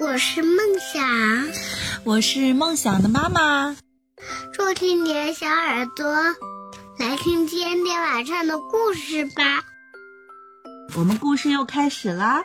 我是梦想，我是梦想的妈妈。竖起你的小耳朵，来听今天晚上的故事吧。我们故事又开始啦，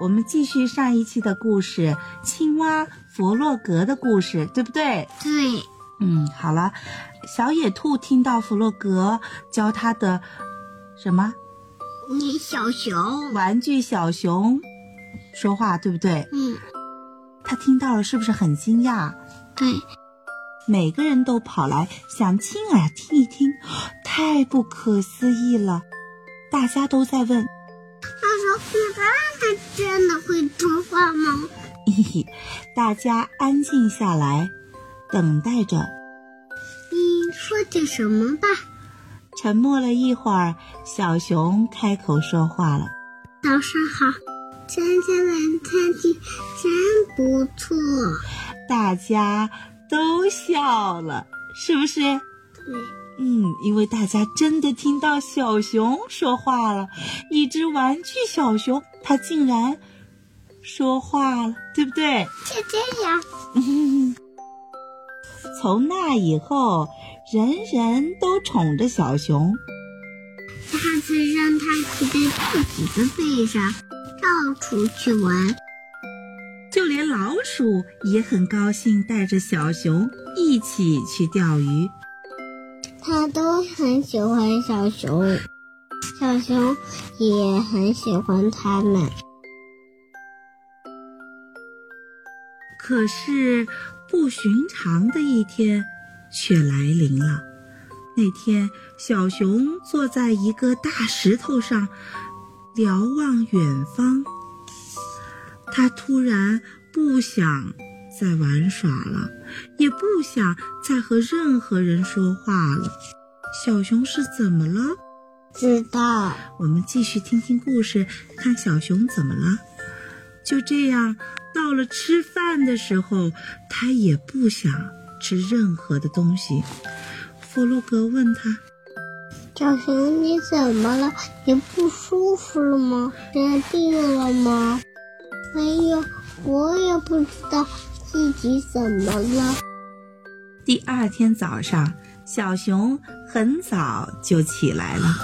我们继续上一期的故事——青蛙弗洛格的故事，对不对？对。嗯，好了，小野兔听到弗洛格教他的什么？你小熊，玩具小熊说话，对不对？嗯。他听到了，是不是很惊讶？对，每个人都跑来想亲耳听一听，太不可思议了！大家都在问：“他说，他真的会说话吗？”嘿嘿，大家安静下来，等待着。你说点什么吧。沉默了一会儿，小熊开口说话了：“早上好。”今天的天气真不错，大家都笑了，是不是？对。嗯，因为大家真的听到小熊说话了，一只玩具小熊，它竟然说话了，对不对？就这样。从那以后，人人都宠着小熊。下次让它骑在自己的背上。到处去玩，就连老鼠也很高兴，带着小熊一起去钓鱼。它都很喜欢小熊，小熊也很喜欢它们。可是，不寻常的一天却来临了。那天，小熊坐在一个大石头上。瞭望远方，他突然不想再玩耍了，也不想再和任何人说话了。小熊是怎么了？知道。我们继续听听故事，看小熊怎么了。就这样，到了吃饭的时候，他也不想吃任何的东西。弗洛格问他。小熊，你怎么了？你不舒服了吗？生病了吗？哎呀，我也不知道自己怎么了。第二天早上，小熊很早就起来了。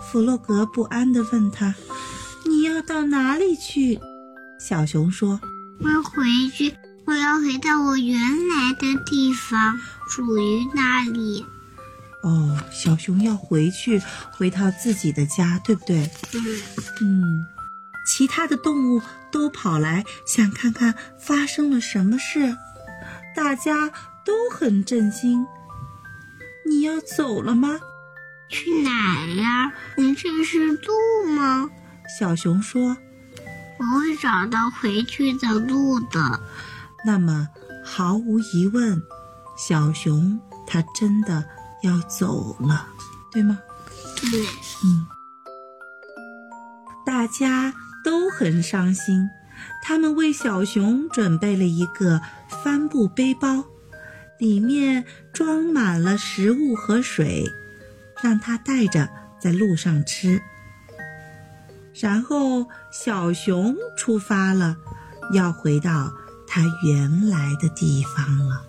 弗洛格不安地问他：“你要到哪里去？”小熊说：“我要回去，我要回到我原来的地方，属于那里。”哦，小熊要回去，回到自己的家，对不对？嗯。其他的动物都跑来想看看发生了什么事，大家都很震惊。你要走了吗？去哪呀？你这是路吗？小熊说：“我会找到回去的路的。”那么，毫无疑问，小熊它真的。要走了，对吗？对。嗯，大家都很伤心。他们为小熊准备了一个帆布背包，里面装满了食物和水，让它带着在路上吃。然后小熊出发了，要回到它原来的地方了。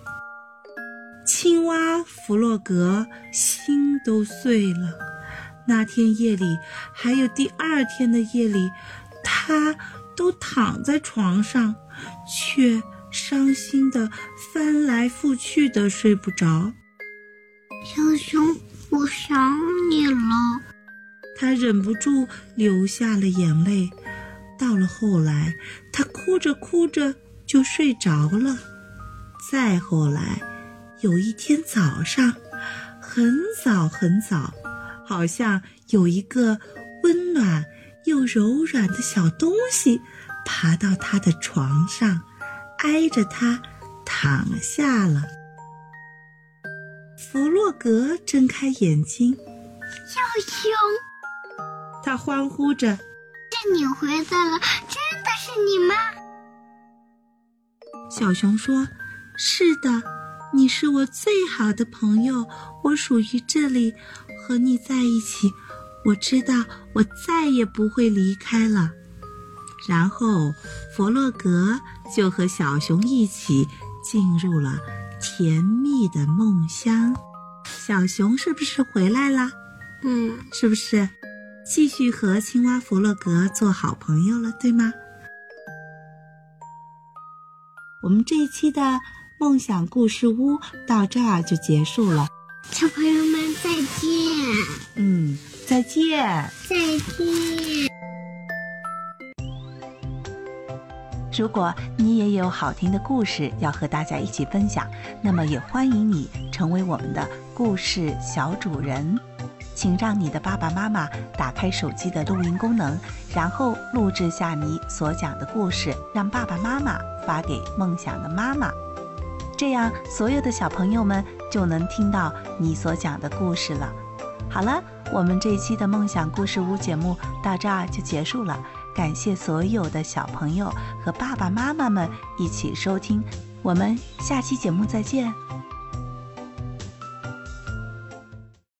青蛙弗洛格心都碎了。那天夜里，还有第二天的夜里，他都躺在床上，却伤心的翻来覆去的睡不着。小熊，我想你了。他忍不住流下了眼泪。到了后来，他哭着哭着就睡着了。再后来。有一天早上，很早很早，好像有一个温暖又柔软的小东西爬到他的床上，挨着他躺下了。弗洛格睁开眼睛，小熊，他欢呼着：“是你回来了！真的是你吗？”小熊说：“是的，你是我最好的朋友，我属于这里，和你在一起。我知道我再也不会离开了。”然后，弗洛格就和小熊一起进入了甜蜜的梦乡。小熊是不是回来了？嗯，是不是继续和青蛙弗洛格做好朋友了？对吗？我们这一期的梦想故事屋到这儿就结束了。小朋友们再见。嗯，再见。再见。如果你也有好听的故事要和大家一起分享，那么也欢迎你成为我们的故事小主人。请让你的爸爸妈妈打开手机的录音功能，然后录制下你所讲的故事，让爸爸妈妈发给梦想的妈妈。这样，所有的小朋友们就能听到你所讲的故事了。好了，我们这一期的梦想故事屋节目到这儿就结束了。感谢所有的小朋友和爸爸妈妈们一起收听，我们下期节目再见。